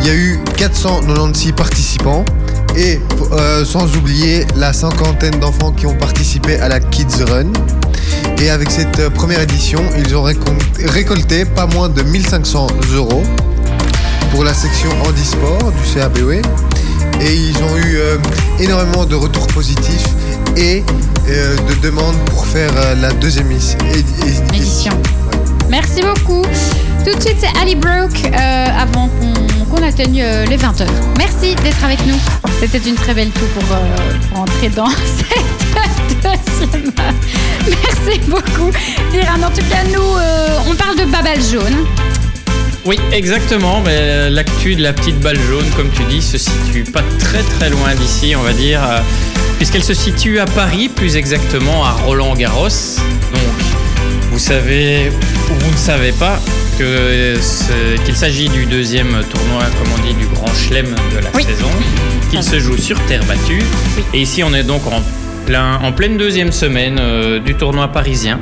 Il y a eu 496 participants et euh, sans oublier la cinquantaine d'enfants qui ont participé à la Kids Run. Et avec cette euh, première édition, ils ont récolté pas moins de 1500 euros pour la section handisport du CABW et ils ont eu euh, énormément de retours positifs et de demandes pour faire la deuxième édi- édi- Édition. Merci beaucoup. Tout de suite, c'est Ali Broke euh, avant qu'on qu'on atteigne euh, les 20h. Merci d'être avec nous. C'était une très belle tour pour, euh, entrer dans [laughs] cette deuxième. Merci beaucoup. Diran, en tout cas, nous, euh, on parle de Babel jaune. Oui, exactement. L'actu de la petite balle jaune, comme tu dis, se situe pas très très loin d'ici, on va dire, puisqu'elle se situe à Paris, plus exactement à Roland-Garros. Donc, vous savez ou vous ne savez pas c'est- qu'il s'agit du deuxième tournoi, comme on dit, du grand chelem de la Oui. saison, qu'il se joue sur terre battue. Et ici, on est donc en, plein, en pleine deuxième semaine euh, du tournoi parisien.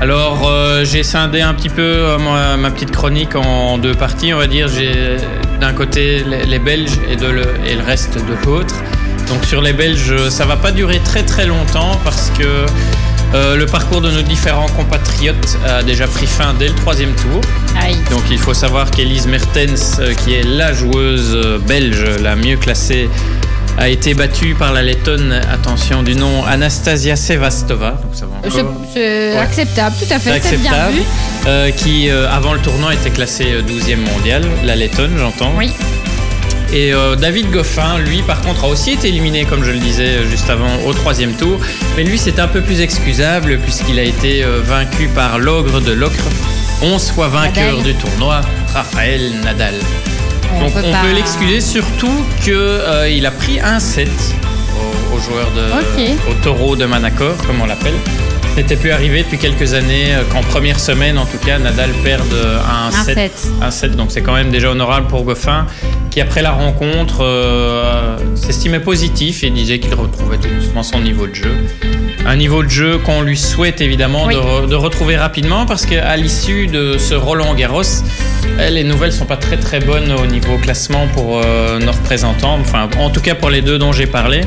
Alors, euh, j'ai scindé un petit peu euh, ma, ma petite chronique en deux parties, on va dire. J'ai d'un côté les, les Belges et, de le, et le reste de l'autre. Donc, sur les Belges, ça va pas durer très très longtemps parce que euh, le parcours de nos différents compatriotes a déjà pris fin dès le troisième tour. Aïe. Donc, il faut savoir qu'Elise Mertens, euh, qui est la joueuse euh, belge la mieux classée, a été battue par la lettonne, attention du nom, Anastasia Sevastova. Donc, ça va C'est encore. c'est Ouais. acceptable, tout à fait, c'est bien acceptable. vu. Euh, qui, avant le tournoi, était classée euh, 12e mondiale, la lettonne, j'entends. Oui. Et euh, David Goffin, lui, par contre, a aussi été éliminé, comme je le disais euh, juste avant, au troisième tour. Mais lui, c'est un peu plus excusable, puisqu'il a été euh, vaincu par l'ogre de l'ocre, 11 fois vainqueur Nadal. du tournoi, Raphaël Nadal. Donc on peut, l'excuser, surtout qu'il a pris un set au, au joueur de. Au taureau de Manacor, comme on l'appelle. C'était plus arrivé depuis quelques années, euh, qu'en première semaine, en tout cas, Nadal perde euh, un, Un set. set. Un set, donc c'est quand même déjà honorable pour Goffin, qui après la rencontre euh, s'estimait positif et disait qu'il retrouvait tout doucement son niveau de jeu. Un niveau de jeu qu'on lui souhaite évidemment Oui. de, re- de retrouver rapidement parce qu'à l'issue de ce Roland Garros, eh, les nouvelles sont pas très très bonnes au niveau classement pour euh, nos représentants, enfin en tout cas pour les deux dont j'ai parlé,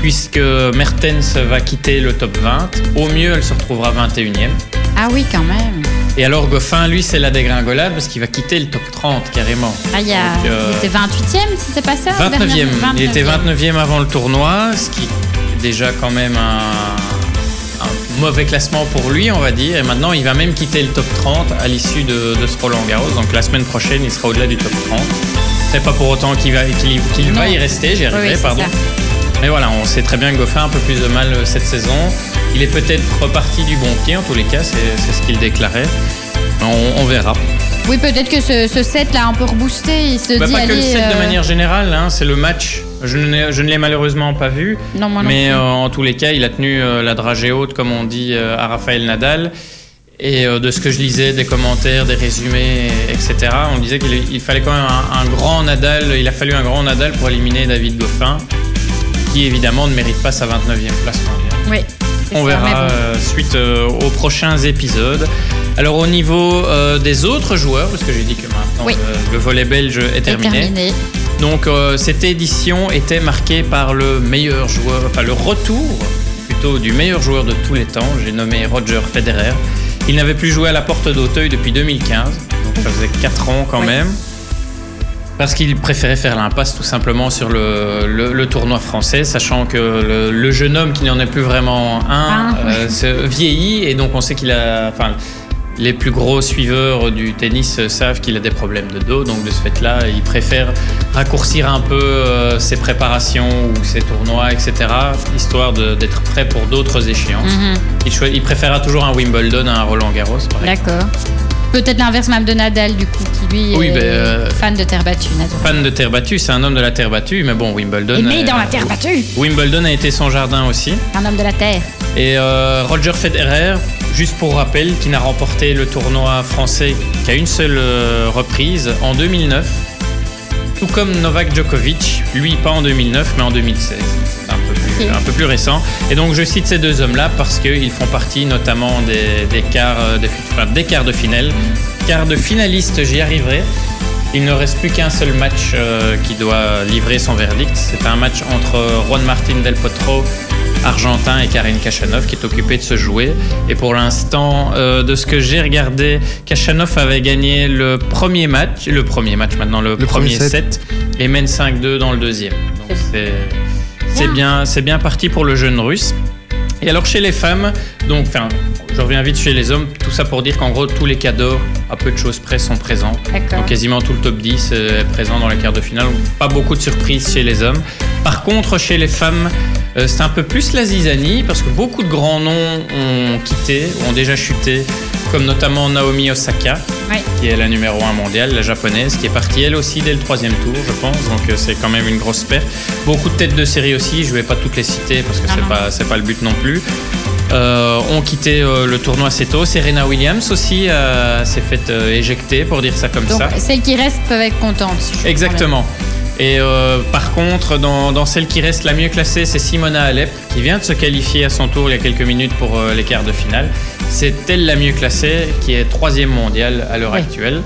puisque Mertens va quitter le top 20. Au mieux, elle se retrouvera 21e. Ah oui, quand même. Et alors Goffin, lui, c'est la dégringolade parce qu'il va quitter le top 30 carrément. Ah, il, y a... Donc, euh, il était 28e, c'était pas ça 29e. dernière- Il était 29e. 29e avant le tournoi, ce qui est déjà quand même un, un mauvais classement pour lui, on va dire. Et maintenant, il va même quitter le top 30 à l'issue de, de ce Roland Garros. Donc la semaine prochaine, il sera au-delà du top 30. C'est pas pour autant qu'il va, qu'il, qu'il va Non. y rester, j'y arriverai, oui, pardon. ça. Mais voilà, on sait très bien que Goffin a un peu plus de mal euh, cette saison. Il est peut-être reparti du bon pied, en tous les cas, c'est, ce qu'il déclarait. On, on verra. Oui, peut-être que ce, ce set l'a un peu reboosté. Il se Bah, dit, pas que le set de euh, manière générale, hein, c'est le match. Je ne, l'ai- malheureusement pas vu. Non, moi non mais euh, en tous les cas, il a tenu euh, la dragée haute, comme on dit, à Raphaël Nadal. Et de ce que je lisais, des commentaires, des résumés, etc., on disait qu'il il fallait quand même un, un grand Nadal. Il a fallu un grand Nadal pour éliminer David Goffin, qui évidemment ne mérite pas sa 29e place mondiale. Oui. On verra bon. euh, suite euh, aux prochains épisodes. Alors au niveau euh, des autres joueurs, parce que j'ai dit que maintenant Oui. le, le volet belge est terminé. terminé. Donc cette édition était marquée par le meilleur joueur, enfin le retour plutôt du meilleur joueur de tous les temps. J'ai nommé Roger Federer. Il n'avait plus joué à la porte d'Auteuil depuis 2015, donc ça faisait 4 ans quand Oui. même. Parce qu'il préférait faire l'impasse tout simplement sur le, le- le tournoi français, sachant que le, le jeune homme qui n'en est plus vraiment un Ah. euh, se vieillit et donc on sait qu'il a, enfin, les plus gros suiveurs du tennis savent qu'il a des problèmes de dos, donc de ce fait-là, il préfère raccourcir un peu euh, ses préparations ou ses tournois, etc., histoire d'être prêt pour d'autres échéances. Mhm. il, il préférera toujours un Wimbledon à un Roland Garros, par exemple. D'accord. Peut-être l'inverse même de Nadal, du coup, qui lui Oui, est ben, euh, fan de terre battue, Nadal. Fan de terre battue, c'est un homme de la terre battue, mais bon, Wimbledon. Euh, dans la terre battue. Wimbledon a été son jardin aussi. Un homme de la terre. Et euh, Roger Federer, juste pour rappel, qui n'a remporté le tournoi français qu'à une seule euh, reprise en 2009. Tout comme Novak Djokovic, lui pas en 2009 mais en 2016. C'est un peu plus, récent. Et donc je cite ces deux hommes-là parce qu'ils font partie notamment des, des quarts, euh, des, enfin, des quarts de finale. Quart de finaliste, j'y arriverai. Il ne reste plus qu'un seul match euh, qui doit livrer son verdict. C'est un match entre Juan Martin Del Potro, argentin, et Karen Kachanov qui est occupé de se jouer. Et pour l'instant, euh, de ce que j'ai regardé, Kachanov avait gagné le premier match, le premier match maintenant, le, Le premier, premier set. et mène 5-2 dans le deuxième. Donc c'est c'est Bien. bien, c'est bien parti pour le jeune russe. Et alors chez les femmes, donc, enfin, je reviens vite chez les hommes, tout ça pour dire qu'en gros tous les cadors, à peu de choses près, sont présents. Donc quasiment tout le top 10 est présent dans les quarts de finale. Pas beaucoup de surprises chez les hommes. Par contre, chez les femmes, euh, c'est un peu plus la zizanie parce que beaucoup de grands noms ont quitté, ont déjà chuté, comme notamment Naomi Osaka, Ouais. qui est la numéro 1 mondiale, la japonaise, qui est partie elle aussi dès le troisième tour, je pense. Donc euh, c'est quand même une grosse perte. Beaucoup de têtes de série aussi, je vais pas toutes les citer parce que c'est non. pas, pas le but non plus. Euh, ont quitté euh, le tournoi assez tôt. Serena Williams aussi euh, s'est faite éjecter, pour dire ça comme Donc, ça. celles qui restent peuvent être contentes. si Exactement. Et euh, par contre, dans, dans celle qui reste la mieux classée, c'est Simona Alep, qui vient de se qualifier à son tour il y a quelques minutes pour euh, les quarts de finale. C'est elle la mieux classée, qui est troisième mondiale à l'heure actuelle.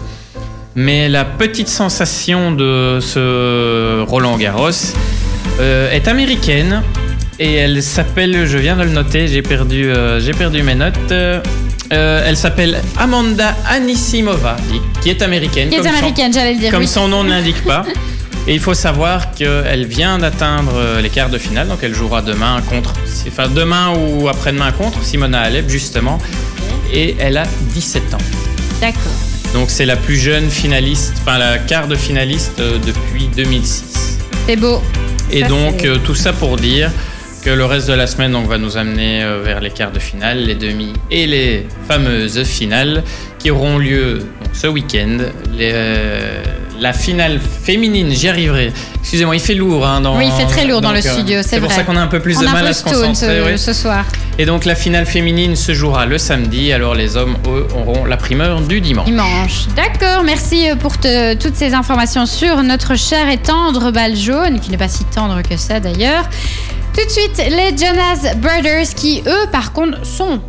Mais la petite sensation de ce Roland Garros euh, est américaine et elle s'appelle, je viens de le noter, j'ai perdu, j'ai perdu mes notes. Euh, elle s'appelle Amanda Anisimova, qui- est américaine. Qui est comme son- américaine, j'allais le dire. comme oui. son nom ne l'indique pas. [laughs] Et il faut savoir qu'elle vient d'atteindre euh, les quarts de finale, donc elle jouera demain contre, enfin demain ou après-demain contre Simona Alep justement, et elle a 17 ans. D'accord. Donc c'est la plus jeune finaliste, enfin la quart de finaliste euh, depuis 2006. C'est beau. Et Ça, donc euh, tout ça pour dire que le reste de la semaine donc, va nous amener euh, vers les quarts de finale, les demi et les fameuses finales qui auront lieu donc, ce week-end. Les, euh, la finale féminine, j'y arriverai. Excusez-moi, il fait lourd. hein, dans, Oui, il fait très lourd dans le euh, studio, c'est C'est pour ça qu'on a un peu plus On de mal à se concentrer. ce, oui. ce soir. Et donc la finale féminine se jouera le samedi, alors les hommes, eux, auront la primeur du dimanche. Dimanche. D'accord, merci euh, pour te- toutes ces informations sur notre cher et tendre balle jaune, qui n'est pas si tendre que ça d'ailleurs. Tout de suite, les Jonas Brothers, qui eux, par contre, sont.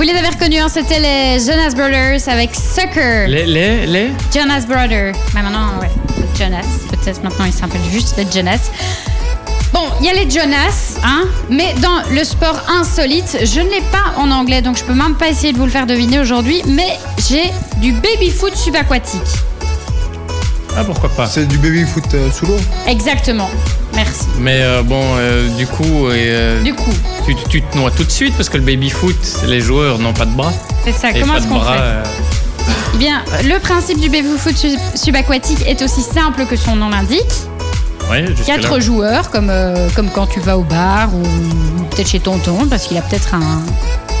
Vous les avez reconnus, hein, c'était les Jonas Brothers avec Sucker. Les, les, les? Jonas Brothers. Mais maintenant, ouais, Jonas. Peut-être maintenant, ils s'appellent juste les Jonas. Bon, il y a les Jonas, hein, mais dans le sport insolite, je ne l'ai pas en anglais, donc je peux même pas essayer de vous le faire deviner aujourd'hui, mais j'ai du baby-foot subaquatique. Ah, pourquoi pas. C'est du baby foot euh, sous l'eau. Exactement. Merci. Mais euh, bon, euh, du coup, euh, Du coup, tu, tu te noies tout de suite parce que le baby-foot, les joueurs n'ont pas de bras. c'est ça. Et Comment pas est-ce de qu'on bras, fait? Euh, Eh bien, le principe du baby-foot sub- subaquatique est aussi simple que son nom l'indique. ouais. Quatre joueurs, comme, euh, comme quand tu vas au bar ou peut-être chez tonton, parce qu'il a peut-être un,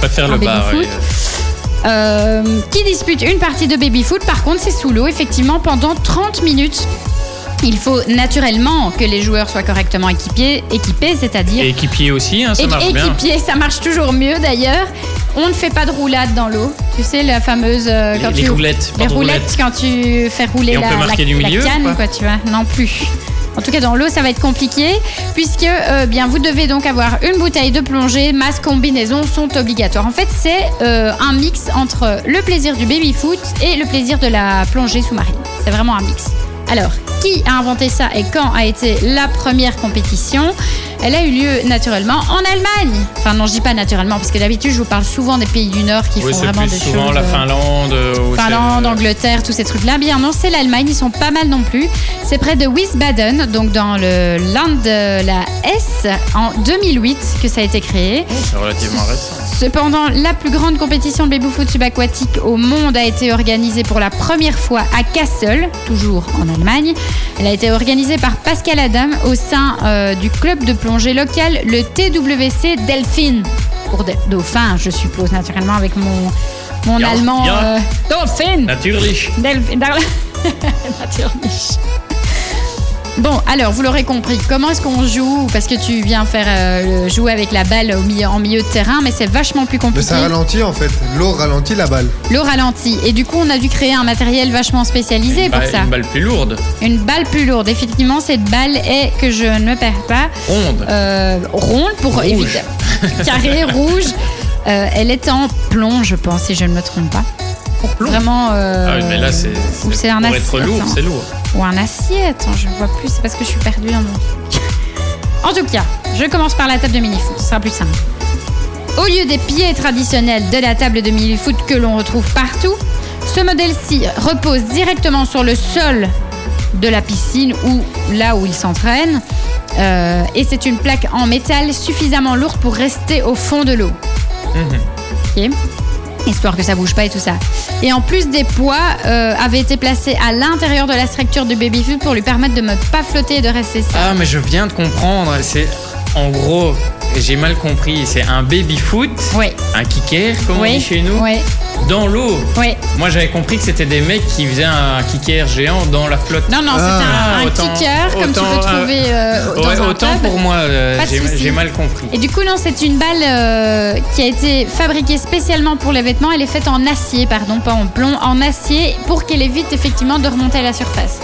Pas faire un le bar. baby-foot. Euh, qui dispute une partie de baby-foot. Par contre, c'est sous l'eau, effectivement, pendant 30 minutes. Il faut naturellement que les joueurs soient correctement équipés, équipés c'est-à-dire Et équipier aussi, hein, ça Et- marche bien. équipiers, ça marche toujours mieux d'ailleurs. On ne fait pas de roulade dans l'eau. Tu sais, la fameuse. euh, Les, quand les tu, roulettes, pas les roulettes, roulettes. quand tu fais rouler Et on la, peut marquer la- du la milieu ou canne, quoi, tu vois. Non plus. En tout cas, dans l'eau, ça va être compliqué, puisque euh, bien, vous devez donc avoir une bouteille de plongée, masque, combinaison sont obligatoires. En fait, c'est euh, un mix entre le plaisir du baby-foot et le plaisir de la plongée sous-marine. C'est vraiment un mix. Alors, qui a inventé ça et quand a été la première compétition? Elle a eu lieu naturellement en Allemagne. Enfin, non, je dis pas naturellement, parce que d'habitude, je vous parle souvent des pays du Nord qui Oui, font vraiment plus des souvent choses. la euh, Finlande. euh, Finlande, Angleterre, tous ces trucs-là. Bien non, c'est l'Allemagne, ils sont pas mal non plus. C'est près de Wiesbaden, donc dans le land de la Hesse, en 2008 que ça a été créé. C'est relativement récent. Cependant, la plus grande compétition de baby-foot subaquatique au monde a été organisée pour la première fois à Kassel, toujours en Allemagne. Elle a été organisée par Pascal Adam au sein euh, du club de plongée local, le TWC Delphine. Pour des dauphins, je suppose, naturellement, avec mon, mon Ja, allemand. ja. euh, Dolphin Natürlich. [laughs] Bon, alors, vous l'aurez compris, comment est-ce qu'on joue? Parce que tu viens faire euh, le- jouer avec la balle au milieu, en milieu de terrain, mais c'est vachement plus Mais compliqué. ça ralentit en fait. L'eau ralentit la balle. L'eau ralentit. Et du coup, on a dû créer un matériel vachement spécialisé Une pour balle- ça. Une balle plus lourde. Une balle plus lourde. Effectivement, cette balle est, que je ne me perds pas, Ronde. euh, ronde pour Rouge. éviter. [laughs] Carré, rouge. Euh, elle est en plomb, je pense, si je ne me trompe pas. Pour vraiment. euh, ah oui, mais là, c'est. ou c'est un Pour être lourd, c'est lourd. Ou un acier, attends, je ne vois plus, c'est parce que je suis perdue dans mon truc. En tout cas, je commence par la table de mini-foot, ce sera plus simple. Au lieu des pieds traditionnels de la table de mini-foot que l'on retrouve partout, ce modèle-ci repose directement sur le sol de la piscine ou là où il s'entraîne. Euh, et c'est une plaque en métal suffisamment lourde pour rester au fond de l'eau. Ok histoire que ça bouge pas et tout ça. Et en plus des poids euh, avaient été placés à l'intérieur de la structure du baby-foot pour lui permettre de ne pas flotter et de rester stable. Ah, mais je viens de comprendre. C'est. En gros, j'ai mal compris. C'est un baby-foot, Oui, un kicker, comme on dit chez nous, oui, dans l'eau. oui. Moi, j'avais compris que c'était des mecs qui faisaient un kicker géant dans la flotte. Non, non, Ah. c'est un, un Autant- kicker comme tu peux trouver euh, dans Ouais, un autant pour moi, euh, j'ai mal compris. Et du coup, non, c'est une balle euh, qui a été fabriquée spécialement pour les vêtements. Elle est faite en acier, pardon, pas en plomb, en acier pour qu'elle évite effectivement de remonter à la surface.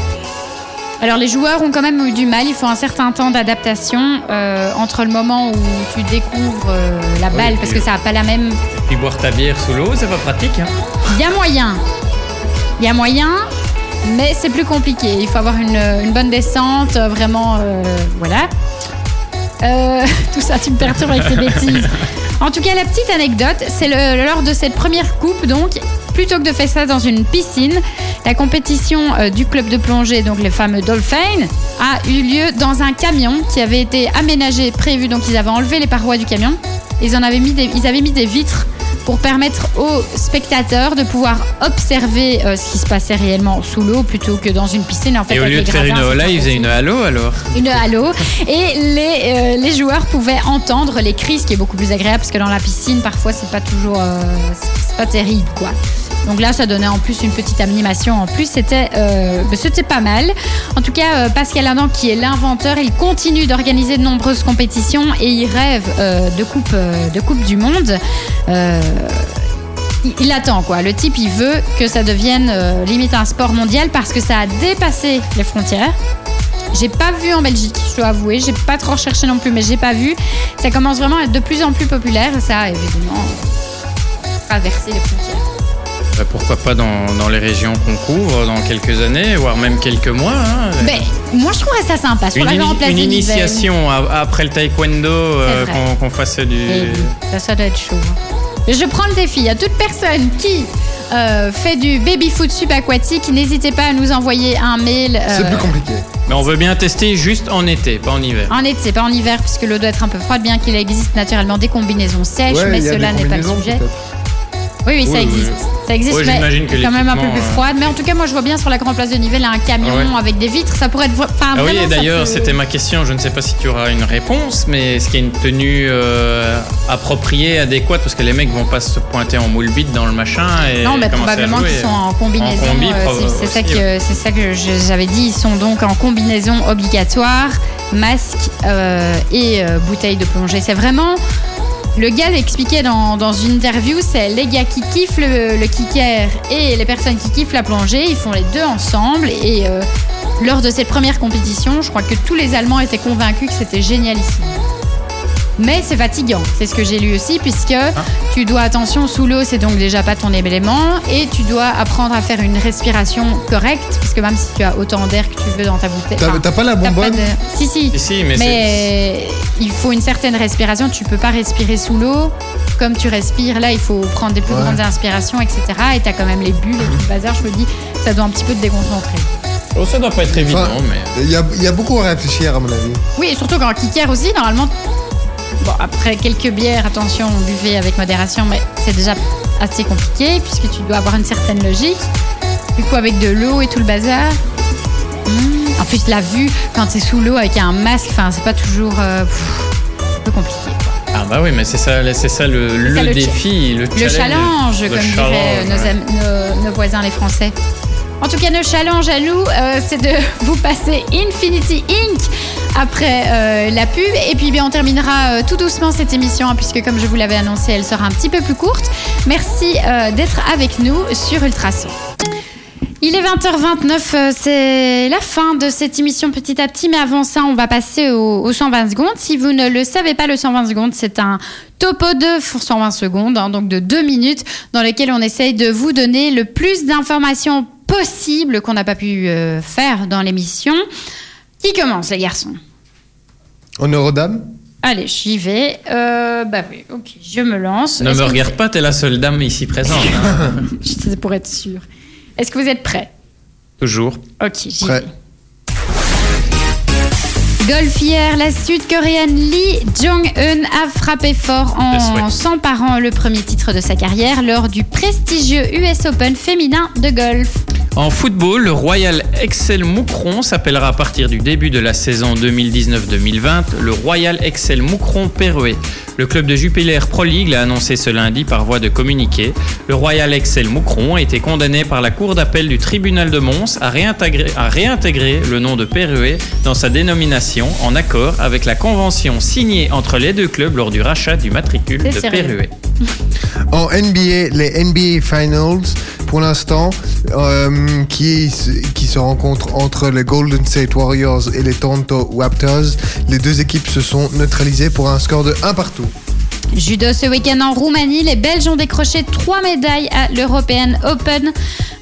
Alors les joueurs ont quand même eu du mal, il faut un certain temps d'adaptation euh, entre le moment où tu découvres euh, la balle, parce que ça n'a pas la même... Et puis boire ta bière sous l'eau, c'est pas pratique. Hein. Il y a moyen, il y a moyen, mais c'est plus compliqué. Il faut avoir une, une bonne descente, euh, vraiment, euh, voilà. [laughs] Tout ça, tu me perturbes avec tes bêtises. [laughs] En tout cas, la petite anecdote, c'est lors de cette première coupe, donc, plutôt que de faire ça dans une piscine, la compétition euh, du club de plongée, donc les fameux Dolphins, a eu lieu dans un camion qui avait été aménagé, prévu. Donc, ils avaient enlevé les parois du camion. Ils, en avaient mis des, ils avaient mis des vitres pour permettre aux spectateurs de pouvoir observer euh, ce qui se passait réellement sous l'eau plutôt que dans une piscine. En fait, Et au lieu de faire une hola, ils faisaient une halo alors? une halo et les, euh, les joueurs pouvaient entendre les cris, ce qui est beaucoup plus agréable parce que dans la piscine, parfois, c'est pas toujours. euh, c'est pas terrible, quoi. Donc là, ça donnait en plus une petite animation. En plus, c'était euh, c'était pas mal. En tout cas, euh, Pascal Adam, qui est l'inventeur, il continue d'organiser de nombreuses compétitions et il rêve euh, de coupe du monde. Il- attend quoi. Le type, il veut que ça devienne limite un sport mondial parce que ça a dépassé les frontières. J'ai pas vu en Belgique, je dois avouer. J'ai pas trop recherché non plus, mais j'ai pas vu. Ça commence vraiment à être de plus en plus populaire. Ça a évidemment traversé les frontières. Bah, pourquoi pas dans, dans les régions qu'on couvre dans quelques années, voire même quelques mois. hein. Mais moi, je trouverais ça sympa. Sur une, la place initiation après le taekwondo, euh, qu'on fasse du. Ça, ça doit être chaud. Je prends le défi à toute personne qui euh, fait du baby-foot subaquatique, n'hésitez pas à nous envoyer un mail. euh, C'est plus compliqué. Mais on veut bien tester juste en été, pas en hiver. En été, pas en hiver, puisque l'eau doit être un peu froide, bien qu'il existe naturellement des combinaisons sèches, Ouais, mais cela n'est pas le sujet. Oui, oui, ça Oui, oui. existe. Ça existe, mais que quand même un peu plus euh, froide. Mais en tout cas, moi, je vois bien sur la grande place de Nivelles un camion Ah ouais. avec des vitres. Ça pourrait être. Enfin, Ah oui, et d'ailleurs, peut- c'était ma question. Je ne sais pas si tu auras une réponse, mais est-ce qu'il y a une tenue euh, appropriée, adéquate? Parce que les mecs vont pas se pointer en moule bite dans le machin et Non, mais probablement qu'ils sont en combinaison. En combi, euh, prob- c'est- ça que c'est ça que je- j'avais dit. Ils sont donc en combinaison obligatoire, masque euh, et bouteille de plongée. C'est vraiment. Le gars l'expliquait dans, dans une interview, c'est les gars qui kiffent le, kicker et les personnes qui kiffent la plongée, ils font les deux ensemble. Et euh, lors de cette première compétition, je crois que tous les Allemands étaient convaincus que c'était génialissime. Mais c'est fatigant, c'est ce que j'ai lu aussi, puisque tu dois, attention, sous l'eau, c'est donc déjà pas ton élément, et tu dois apprendre à faire une respiration correcte, puisque même si tu as autant d'air que tu veux dans ta bouteille. T'as enfin, t'as pas la t'as pas bonbonne de- Si, si. Mais, il faut une certaine respiration. Tu peux pas respirer sous l'eau comme tu respires. Là, il faut prendre des plus Ouais. grandes inspirations, etc. Et tu as quand même les bulles et tout le bazar. Je me dis, ça doit un petit peu te déconcentrer. Oh, ça doit pas être évident, Enfin, mais. Il y a, il y a beaucoup à réfléchir, à mon avis. Oui, et surtout quand kicker aussi, normalement. Bon, après quelques bières, attention, buvez avec modération, mais c'est déjà assez compliqué puisque tu dois avoir une certaine logique. Du coup, avec de l'eau et tout le bazar. hmm, En plus, la vue, quand tu es sous l'eau avec un masque, enfin, c'est pas toujours. euh, pff, un peu compliqué. Ah bah oui, mais c'est ça, c'est ça le, C'est le ça, le défi, le Le challenge, le comme challenge, nos, ouais. am- nos- nos voisins les Français. En tout cas, nos challenge à nous, euh, c'est de [laughs] vous passer Infinity Inc. après euh, la pub. Et puis, bien, on terminera euh, tout doucement cette émission, hein, puisque, comme je vous l'avais annoncé, elle sera un petit peu plus courte. Merci euh, d'être avec nous sur Ultrason. Il est 20h29, euh, c'est la fin de cette émission petit à petit, mais avant ça, on va passer au, au 120 secondes. Si vous ne le savez pas, le 120 secondes, c'est un topo de 120 secondes, hein, donc de deux minutes, dans lequel on essaye de vous donner le plus d'informations possible qu'on n'a pas pu faire dans l'émission. Qui commence, les garçons? En Eurodame Allez, j'y vais. Euh, bah oui, ok, je me lance. Ne me regarde pas, t'es la seule dame ici présente. hein. [laughs] C'est pour être sûr. Est-ce que vous êtes prêts? Toujours. Ok, j'y vais. Golf hier, la sud-coréenne Lee Jong-un a frappé fort en s'emparant le premier titre de sa carrière lors du prestigieux US Open féminin de golf. En football, le Royal Excel Moucron s'appellera à partir du début de la saison 2019-2020 le Royal Excel Moucron Perruet. Le club de Jupiler Pro League l'a annoncé ce lundi par voie de communiqué. Le Royal Excel Moucron a été condamné par la Cour d'appel du tribunal de Mons à réintégrer, à réintégrer le nom de Perruet dans sa dénomination en accord avec la convention signée entre les deux clubs lors du rachat du matricule de sérieux. En NBA, les NBA Finals, pour l'instant euh, qui, qui se rencontre entre les Golden State Warriors et les Toronto Raptors. Les deux équipes se sont neutralisées pour un score de 1 partout. Judo ce week-end en Roumanie, les Belges ont décroché trois médailles à l'European Open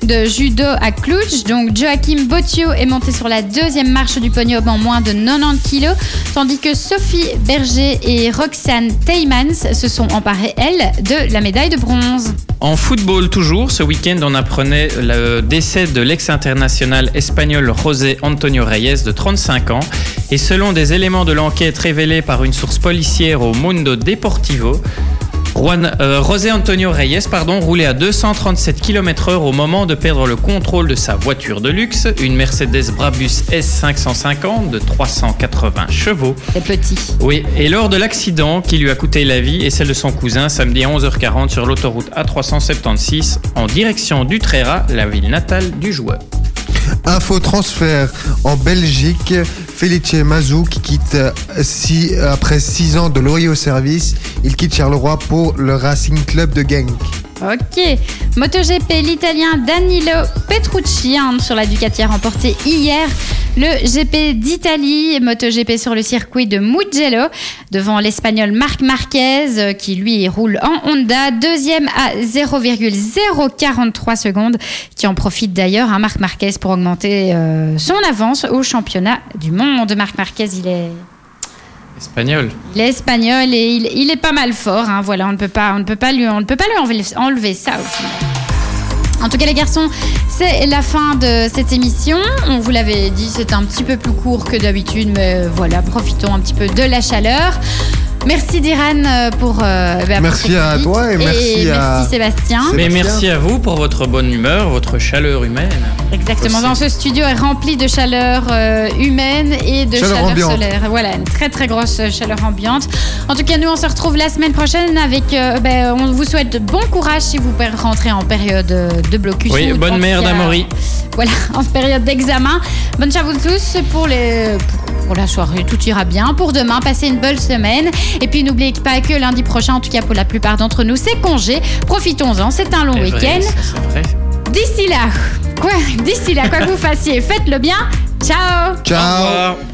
de judo à Cluj. Donc Joachim Botio est monté sur la deuxième marche du podium en moins de 90 kilos, tandis que Sophie Berger et Roxane Teymans se sont emparées, elles, de la médaille de bronze. En football toujours, ce week-end on apprenait le décès de l'ex-international espagnol José Antonio Reyes de 35 ans. Et selon des éléments de l'enquête révélés par une source policière au Mundo Deportivo, Juan, euh, José Antonio Reyes pardon, roulait à 237 km/h au moment de perdre le contrôle de sa voiture de luxe, une Mercedes Brabus S550 de 380 chevaux. C'est petit. Oui, et lors de l'accident qui lui a coûté la vie et celle de son cousin samedi à 11h40 sur l'autoroute A376 en direction d'Utrera, la ville natale du joueur. Info transfert en Belgique. Felice Mazou qui quitte euh, si, après 6 ans de loyaux service, il quitte Charleroi pour le Racing Club de Genk. Ok. MotoGP, l'Italien Danilo Petrucci hein, sur la Ducati a remporté hier le GP d'Italie, MotoGP sur le circuit de Mugello, devant l'Espagnol Marc Marquez, euh, qui lui roule en Honda, deuxième à 0,043 secondes, qui en profite d'ailleurs, à hein, Marc Marquez, pour augmenter euh, son avance au championnat du monde. Marc Marquez, il est Espagnol. Il est espagnol et il, est pas mal fort. Hein, voilà, on ne peut pas, on ne peut pas lui, on ne peut pas lui enlever, ça au. En tout cas, les garçons, c'est la fin de cette émission. On vous l'avait dit, c'est un petit peu plus court que d'habitude, mais voilà, profitons un petit peu de la chaleur. Merci Diran euh, pour. euh, bah, pour Merci à toi et merci à- Sébastien. Mais merci à vous pour votre bonne humeur, votre chaleur humaine. Exactement. Dans ce studio est rempli de chaleur euh, humaine et de Chaleur chaleur, ambiante. solaire. Voilà, une très très grosse chaleur ambiante. En tout cas, nous on se retrouve la semaine prochaine avec. euh, ben, on vous souhaite de bon courage si vous rentrez en période de blocus. Oui, ou bonne cas, d'Amaury. Voilà, [laughs] en période d'examen. Bonne chance à vous tous pour les. Pour la soirée, tout ira bien. Pour demain, passez une bonne semaine. Et puis n'oubliez pas que lundi prochain, en tout cas pour la plupart d'entre nous, c'est congé. Profitons-en, c'est un long week-end. D'ici là, quoi, d'ici là, quoi que vous fassiez, faites-le bien. Ciao Ciao.